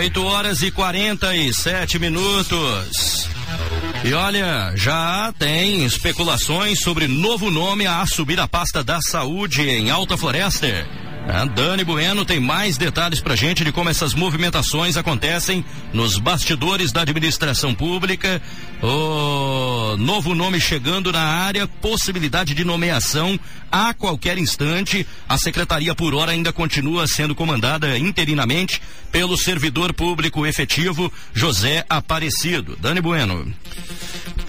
8 horas e 47 minutos. E olha, já tem especulações sobre novo nome a assumir a pasta da saúde em Alta Floresta. A Dani Bueno tem mais detalhes pra gente de como essas movimentações acontecem nos bastidores da administração pública. O novo nome chegando na área, possibilidade de nomeação a qualquer instante. A secretaria por hora ainda continua sendo comandada interinamente pelo servidor público efetivo José Aparecido. Dani Bueno.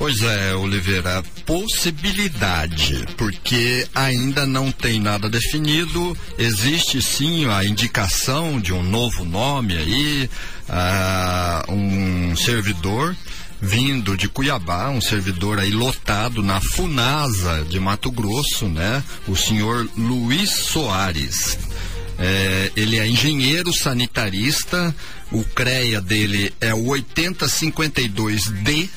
Pois é, Oliveira, possibilidade, porque ainda não tem nada definido, existe sim a indicação de um novo nome aí, uh, um servidor vindo de Cuiabá, um servidor aí lotado na Funasa de Mato Grosso, né? O senhor Luiz Soares. É, ele é engenheiro sanitarista, o CREA dele é o 8052D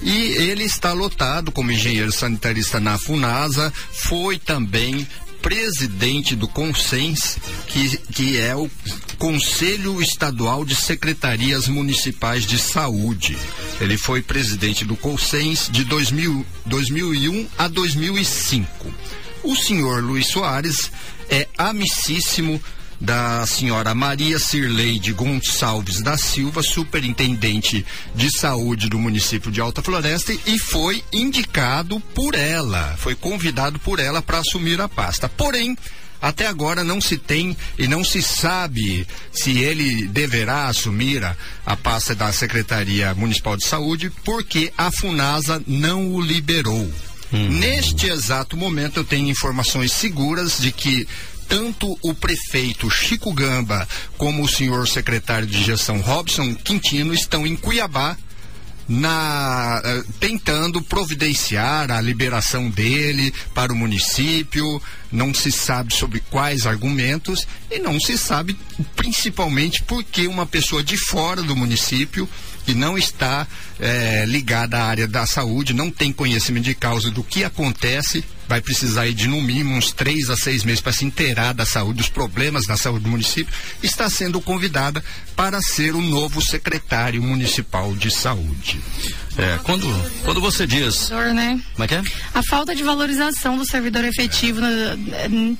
e ele está lotado como engenheiro sanitarista na Funasa, foi também presidente do CONSENS, que, que é o Conselho Estadual de Secretarias Municipais de Saúde. Ele foi presidente do CONSENS de 2000, 2001 a 2005. O senhor Luiz Soares é amicíssimo da senhora Maria Cirleide Gonçalves da Silva, superintendente de saúde do município de Alta Floresta, e foi indicado por ela, foi convidado por ela para assumir a pasta. Porém, até agora não se tem e não se sabe se ele deverá assumir a, a pasta da Secretaria Municipal de Saúde, porque a FUNASA não o liberou. Hum. Neste exato momento, eu tenho informações seguras de que tanto o prefeito Chico Gamba como o senhor secretário de gestão Robson Quintino estão em Cuiabá na uh, tentando providenciar a liberação dele para o município, não se sabe sobre quais argumentos e não se sabe principalmente porque uma pessoa de fora do município que não está eh, ligada à área da saúde, não tem conhecimento de causa do que acontece vai precisar de no mínimo uns três a seis meses para se inteirar da saúde, dos problemas da saúde do município, está sendo convidada para ser o novo secretário municipal de saúde. É, quando, quando você diz. Né? Como é que é? A falta de valorização do servidor efetivo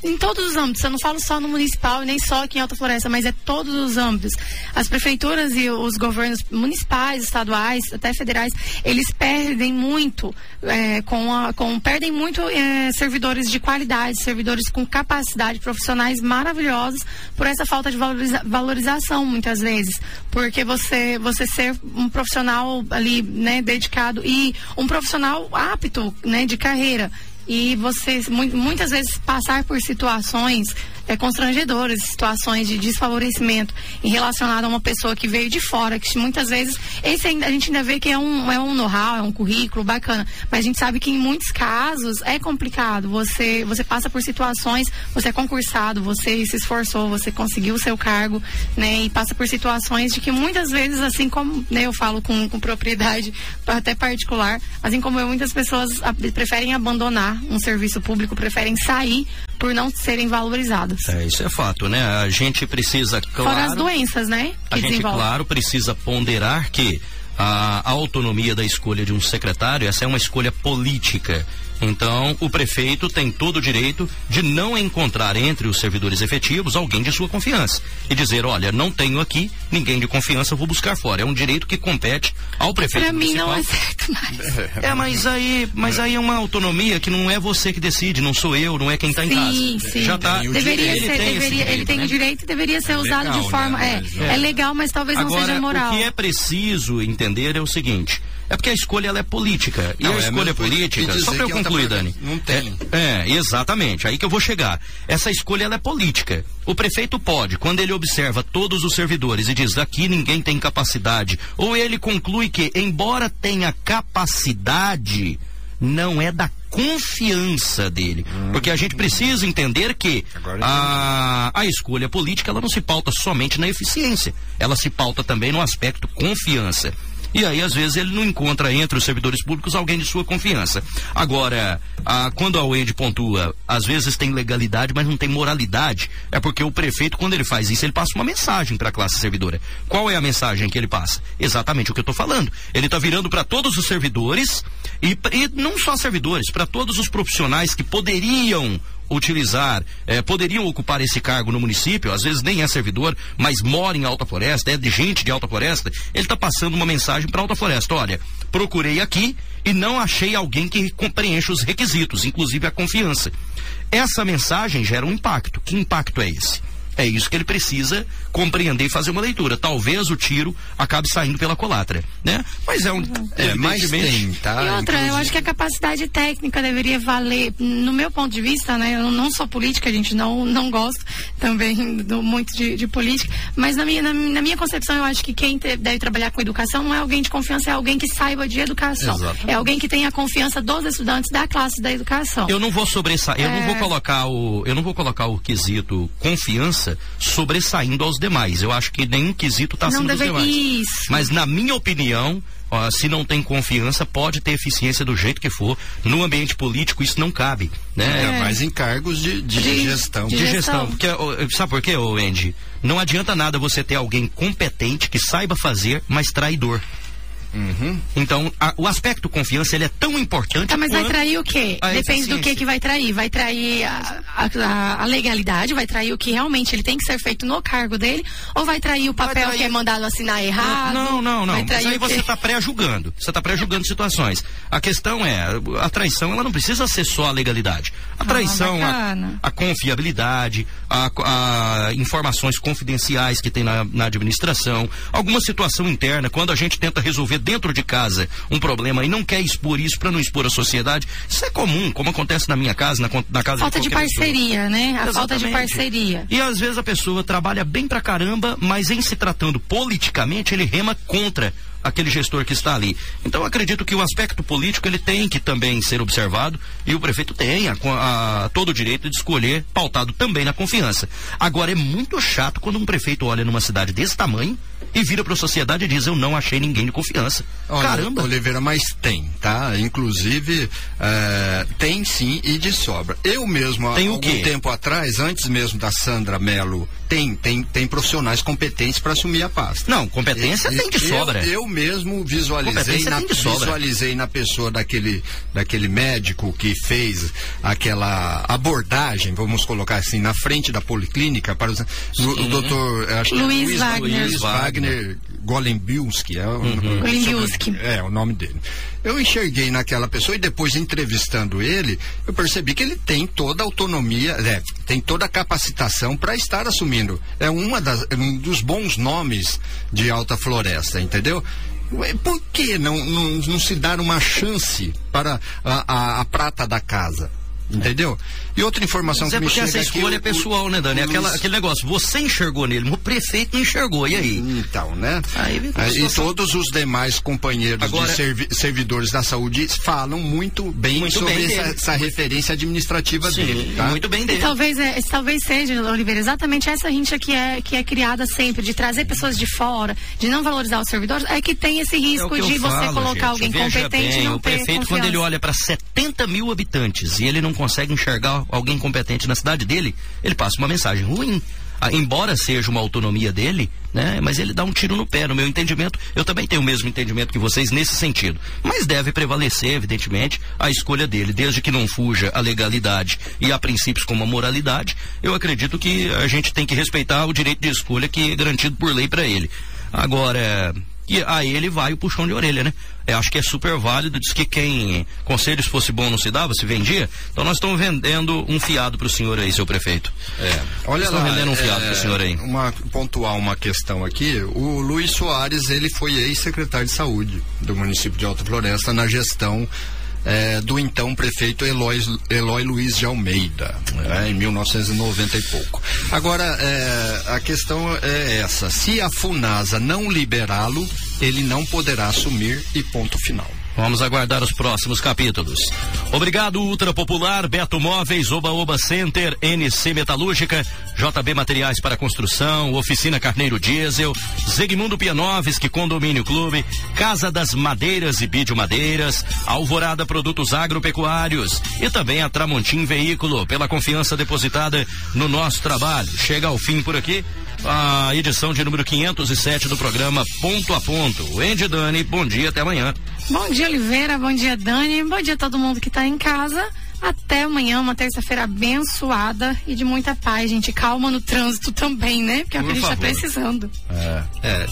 em todos os âmbitos. Eu não falo só no municipal, nem só aqui em Alta Floresta, mas é todos os âmbitos. As prefeituras e os governos municipais, estaduais, até federais, eles perdem muito é, com, a, com perdem muito é, servidores de qualidade, servidores com capacidade, profissionais maravilhosos por essa falta de valoriza, valorização muitas vezes, porque você você ser um profissional ali, né, dedicado e um profissional apto, né, de carreira. E você muitas vezes passar por situações é, constrangedoras, situações de desfavorecimento em relacionado a uma pessoa que veio de fora, que muitas vezes esse ainda, a gente ainda vê que é um, é um know-how, é um currículo bacana, mas a gente sabe que em muitos casos é complicado. Você, você passa por situações, você é concursado, você se esforçou, você conseguiu o seu cargo, né? E passa por situações de que muitas vezes, assim como né, eu falo com, com propriedade até particular, assim como eu, muitas pessoas preferem abandonar um serviço público, preferem sair por não serem valorizados. É, isso é fato, né? A gente precisa, claro... Fora as doenças, né? a gente, claro, precisa ponderar que a autonomia da escolha de um secretário, essa é uma escolha política. Então, o prefeito tem todo o direito de não encontrar entre os servidores efetivos alguém de sua confiança e dizer, olha, não tenho aqui ninguém de confiança, vou buscar fora. É um direito que compete ao prefeito Para mim não é certo mais. É, mas aí, mas aí é uma autonomia que não é você que decide, não sou eu, não é quem está em casa. Sim, sim. Já tá. Deveria ele ser, tem, deveria, ele tem né? o direito e deveria ser É usado legal, de forma. né? É, é, é. legal, mas talvez não Agora, seja moral. o que é preciso entender é o seguinte: é porque a escolha ela é política. E Não, a é, escolha mas foi política, só para eu tá concluir, Dani. não tem. É, é, exatamente. Aí que eu vou chegar. Essa escolha ela é política. O prefeito pode, quando ele observa todos os servidores e diz aqui ninguém tem capacidade, ou ele conclui que, embora tenha capacidade, não é da confiança dele. Porque a gente precisa entender que a, a escolha política ela não se pauta somente na eficiência, ela se pauta também no aspecto confiança. E aí, às vezes, ele não encontra entre os servidores públicos alguém de sua confiança. Agora, a, quando a UEND pontua, às vezes tem legalidade, mas não tem moralidade, é porque o prefeito, quando ele faz isso, ele passa uma mensagem para a classe servidora. Qual é a mensagem que ele passa? Exatamente o que eu estou falando. Ele está virando para todos os servidores e, e não só servidores, para todos os profissionais que poderiam utilizar, eh, poderiam ocupar esse cargo no município, às vezes nem é servidor, mas mora em Alta Floresta, é de gente de Alta Floresta, ele está passando uma mensagem para Alta Floresta, olha, procurei aqui e não achei alguém que preencha os requisitos, inclusive a confiança. Essa mensagem gera um impacto. Que impacto é esse? É isso que ele precisa compreender e fazer uma leitura. Talvez o tiro acabe saindo pela colatra, né? Mas é um. É, mais tem, tá? E outra, Inclusive... eu acho que a capacidade técnica deveria valer, no meu ponto de vista, né? Eu não sou política, a gente não, não gosto também do, muito de, de política, mas na minha, na, na, minha concepção, eu acho que quem te, deve trabalhar com educação não é alguém de confiança, é alguém que saiba de educação. Exatamente. É alguém que tenha a confiança dos estudantes da classe da educação. Eu não vou sobressair, é... eu não vou é. colocar o. Eu não vou colocar o quesito confiança sobressaindo aos demais. Eu acho que nenhum quesito está acima deve... dos demais. Isso. Mas na minha opinião, ó, se não tem confiança, pode ter eficiência do jeito que for. No ambiente político, isso não cabe. Né? É, mais em cargos de, de, de gestão. De, de gestão. Porque, sabe por quê, Andy? Não adianta nada você ter alguém competente que saiba fazer, mas traidor. Uhum. Então, a, o aspecto confiança ele é tão importante. Tá, mas vai trair o quê? Depende do que que vai trair. Vai trair a, a, a, legalidade, vai trair o que realmente ele tem que ser feito no cargo dele, ou vai trair o papel trair... que é mandado assinar errado? Não, não, não. Mas aí você está pré-julgando. Você está pré-julgando situações. A questão é, a traição ela não precisa ser só a legalidade. A ah, traição, ah, a, a, confiabilidade, a, informações confidenciais que tem na, na administração, alguma situação interna, quando a gente tenta resolver dentro de casa um problema e não quer expor isso para não expor a sociedade, isso é comum, como acontece na minha casa, na, na casa falta de Falta de parceria, pessoa. né? A Exatamente. falta de parceria. E às vezes a pessoa trabalha bem pra caramba, mas em se tratando politicamente, ele rema contra aquele gestor que está ali. Então acredito que o aspecto político ele tem que também ser observado e o prefeito tem a, a, todo o direito de escolher, pautado também na confiança. Agora é muito chato quando um prefeito olha numa cidade desse tamanho e vira para a sociedade e diz eu não achei ninguém de confiança. Olha, Caramba. Oliveira, mas tem, tá? Inclusive é, tem sim e de sobra. Eu mesmo há algum tempo atrás, antes mesmo da Sandra Melo, tem tem tem profissionais competentes para assumir a pasta. Não, competência e, tem de sobra. Eu, eu mesmo visualizei na, visualizei na pessoa daquele, daquele médico que fez aquela abordagem, vamos colocar assim, na frente da policlínica para os, o, o doutor acho Luiz, Luiz Wagner, Luiz Wagner Golembiuski, é, uhum. Golembiuski. é o nome dele. Eu enxerguei naquela pessoa e depois entrevistando ele, eu percebi que ele tem toda a autonomia, é, tem toda a capacitação para estar assumindo. É uma das, um dos bons nomes de Alta Floresta, entendeu? Por que não, não, não se dar uma chance para a, a, a prata da casa? Entendeu? E outra informação Mas que é me porque essa escolha aqui, é pessoal, o, né, Dani? Aquela, aquele negócio, você enxergou nele, o prefeito não enxergou, e aí? Então, né? Aí, aí, e todos os demais companheiros Agora, de servi servidores da saúde falam muito bem muito sobre bem essa, essa, referência administrativa Sim, dele. Tá? Muito bem dele. E talvez, é, talvez seja, Oliveira, exatamente essa rincha que é, que é criada sempre, de trazer pessoas de fora, de não valorizar os servidores, é que tem esse risco é de você falo, colocar gente, alguém competente bem, e não o prefeito, confiança. quando ele olha para 70 mil habitantes e ele não consegue enxergar alguém competente na cidade dele, ele passa uma mensagem ruim. Ah, embora seja uma autonomia dele, né? Mas ele dá um tiro no pé, no meu entendimento. Eu também tenho o mesmo entendimento que vocês nesse sentido. Mas deve prevalecer, evidentemente, a escolha dele, desde que não fuja a legalidade e a princípios como a moralidade. Eu acredito que a gente tem que respeitar o direito de escolha que é garantido por lei para ele. Agora, e aí ele vai o puxão de orelha, né? Eu acho que é super válido. Diz que quem conselho se fosse bom não se dava, se vendia. Então nós estamos vendendo um fiado para o senhor aí, seu prefeito. É. Olha lá. vendendo um fiado é, para o senhor aí. Uma, pontuar uma questão aqui. O Luiz Soares, ele foi ex-secretário de saúde do município de Alta Floresta na gestão é, do então prefeito Eloy, Eloy Luiz de Almeida, é, em 1990 e pouco. Agora, é, a questão é essa: se a FUNASA não liberá-lo, ele não poderá assumir e ponto final. Vamos aguardar os próximos capítulos. Obrigado, Ultra Popular, Beto Móveis, Oba Oba Center, NC Metalúrgica, JB Materiais para Construção, Oficina Carneiro Diesel, Zegmundo Pianovski, Condomínio Clube, Casa das Madeiras e Bídio Madeiras, Alvorada Produtos Agropecuários e também a Tramontim Veículo, pela confiança depositada no nosso trabalho. Chega ao fim por aqui a edição de número 507 do programa Ponto a Ponto. Andy Dani, bom dia, até amanhã. Bom dia, Oliveira. Bom dia, Dani. Bom dia a todo mundo que está em casa. Até amanhã, uma terça-feira abençoada e de muita paz, gente. Calma no trânsito também, né? Porque é o que a gente está precisando. É, é,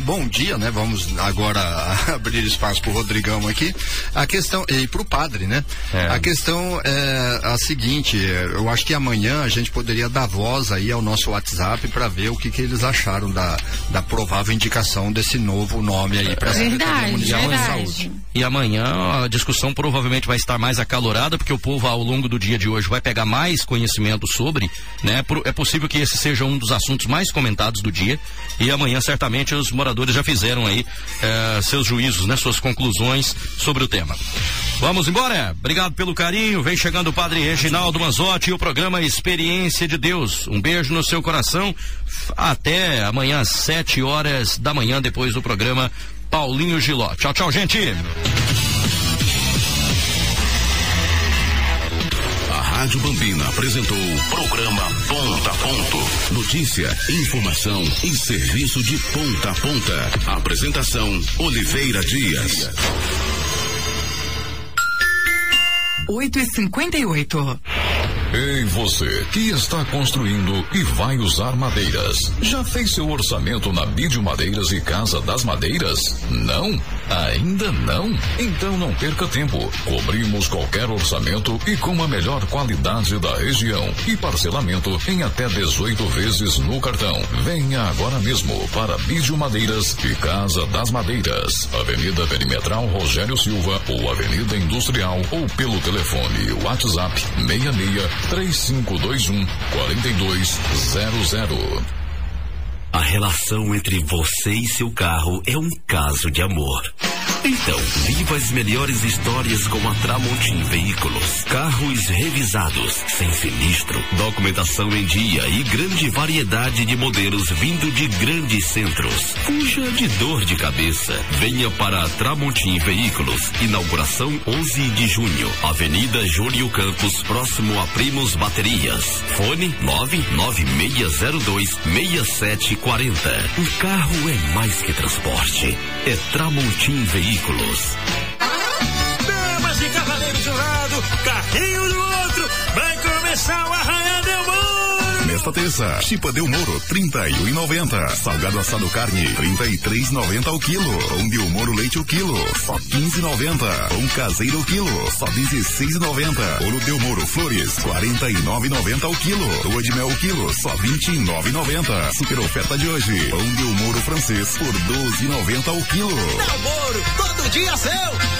bom dia, né? Vamos agora abrir espaço para o Rodrigão aqui. A questão, e para o padre, né? É. A questão é a seguinte: eu acho que amanhã a gente poderia dar voz aí ao nosso WhatsApp para ver o que, que eles acharam da, da provável indicação desse novo nome aí para a Secretaria Mundial verdade. de Saúde. E amanhã a discussão provavelmente vai estar mais acalorada, porque o povo ao longo do dia de hoje vai pegar mais conhecimento sobre, né? É possível que esse seja um dos assuntos mais comentados do dia e amanhã certamente os moradores já fizeram aí eh, seus juízos, né? Suas conclusões sobre o tema. Vamos embora? Obrigado pelo carinho. Vem chegando o Padre Reginaldo Manzotti e o programa Experiência de Deus. Um beijo no seu coração. Até amanhã às sete horas da manhã depois do programa Paulinho Giló. Tchau, tchau, gente. Rádio Bambina apresentou Programa Ponta a Ponto. Notícia, informação e serviço de ponta a ponta. Apresentação Oliveira Dias. Oito e cinquenta e oito. Ei, você que está construindo e vai usar madeiras. Já fez seu orçamento na Bídio Madeiras e Casa das Madeiras? Não? Ainda não? Então não perca tempo. Cobrimos qualquer orçamento e com a melhor qualidade da região. E parcelamento em até 18 vezes no cartão. Venha agora mesmo para Bídio Madeiras e Casa das Madeiras. Avenida Perimetral Rogério Silva ou Avenida Industrial ou pelo telefone WhatsApp 66 3521 4200. A relação entre você e seu carro é um caso de amor. Então, viva as melhores histórias com a Tramontim Veículos. Carros revisados, sem sinistro, documentação em dia e grande variedade de modelos vindo de grandes centros. Fuja de dor de cabeça. Venha para a Tramontim Veículos. Inauguração 11 de junho. Avenida Júlio Campos, próximo a Primos Baterias. Fone 99602 6740. O carro é mais que transporte. É Tramontim Veículos veículos. Damas e cavaleiros de um lado, carrinho do outro, vai começar o Arranha Nesta terça, Chipa Del Moro, 31,90. Salgado assado carne, 33,90 ao quilo. Pão Del Moro leite o quilo, só 15,90. Pão caseiro o quilo, só 16,90. Ouro Del Moro flores, 49,90 ao quilo. Lua de mel o quilo, só 29,90. Super oferta de hoje. Pão Del Moro francês por 12,90 ao quilo. Del Moro, todo dia seu.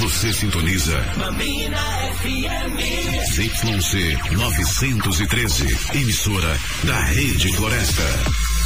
Você sintoniza. Mamina FM. ZYC 913. Emissora da Rede Floresta.